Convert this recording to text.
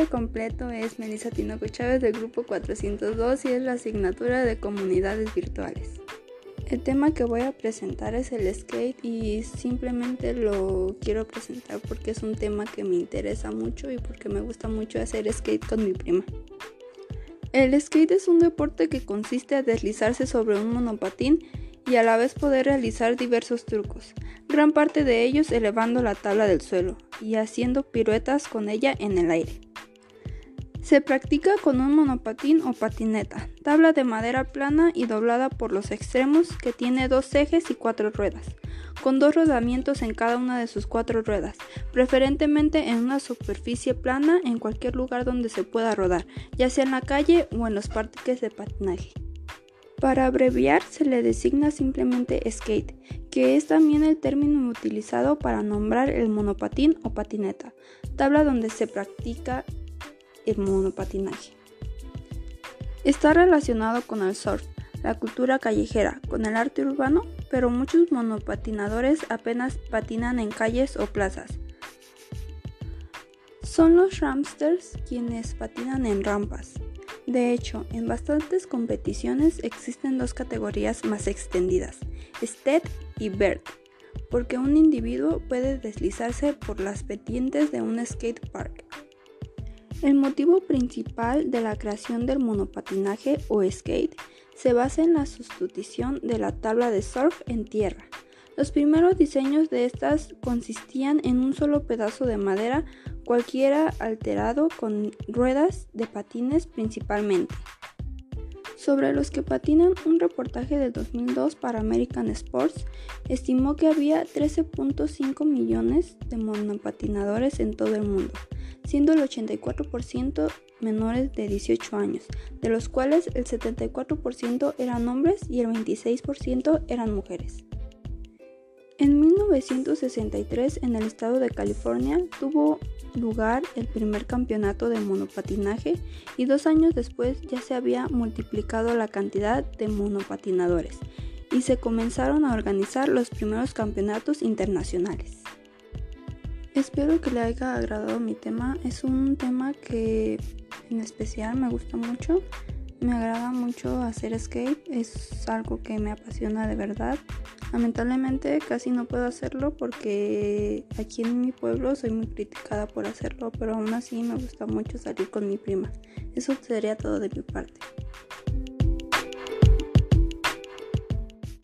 nombre completo es Melissa Tinoco Chávez del grupo 402 y es la asignatura de comunidades virtuales. El tema que voy a presentar es el skate y simplemente lo quiero presentar porque es un tema que me interesa mucho y porque me gusta mucho hacer skate con mi prima. El skate es un deporte que consiste en deslizarse sobre un monopatín y a la vez poder realizar diversos trucos, gran parte de ellos elevando la tabla del suelo y haciendo piruetas con ella en el aire. Se practica con un monopatín o patineta, tabla de madera plana y doblada por los extremos que tiene dos ejes y cuatro ruedas, con dos rodamientos en cada una de sus cuatro ruedas, preferentemente en una superficie plana en cualquier lugar donde se pueda rodar, ya sea en la calle o en los parques de patinaje. Para abreviar se le designa simplemente skate, que es también el término utilizado para nombrar el monopatín o patineta, tabla donde se practica el monopatinaje. Está relacionado con el surf, la cultura callejera, con el arte urbano, pero muchos monopatinadores apenas patinan en calles o plazas. Son los ramsters quienes patinan en rampas. De hecho, en bastantes competiciones existen dos categorías más extendidas, Stead y Bird, porque un individuo puede deslizarse por las pendientes de un skate park. El motivo principal de la creación del monopatinaje o skate se basa en la sustitución de la tabla de surf en tierra. Los primeros diseños de estas consistían en un solo pedazo de madera, cualquiera alterado con ruedas de patines principalmente. Sobre los que patinan, un reportaje de 2002 para American Sports estimó que había 13.5 millones de monopatinadores en todo el mundo siendo el 84% menores de 18 años, de los cuales el 74% eran hombres y el 26% eran mujeres. En 1963, en el estado de California, tuvo lugar el primer campeonato de monopatinaje y dos años después ya se había multiplicado la cantidad de monopatinadores y se comenzaron a organizar los primeros campeonatos internacionales. Espero que le haya agradado mi tema. Es un tema que en especial me gusta mucho. Me agrada mucho hacer skate. Es algo que me apasiona de verdad. Lamentablemente casi no puedo hacerlo porque aquí en mi pueblo soy muy criticada por hacerlo, pero aún así me gusta mucho salir con mi prima. Eso sería todo de mi parte.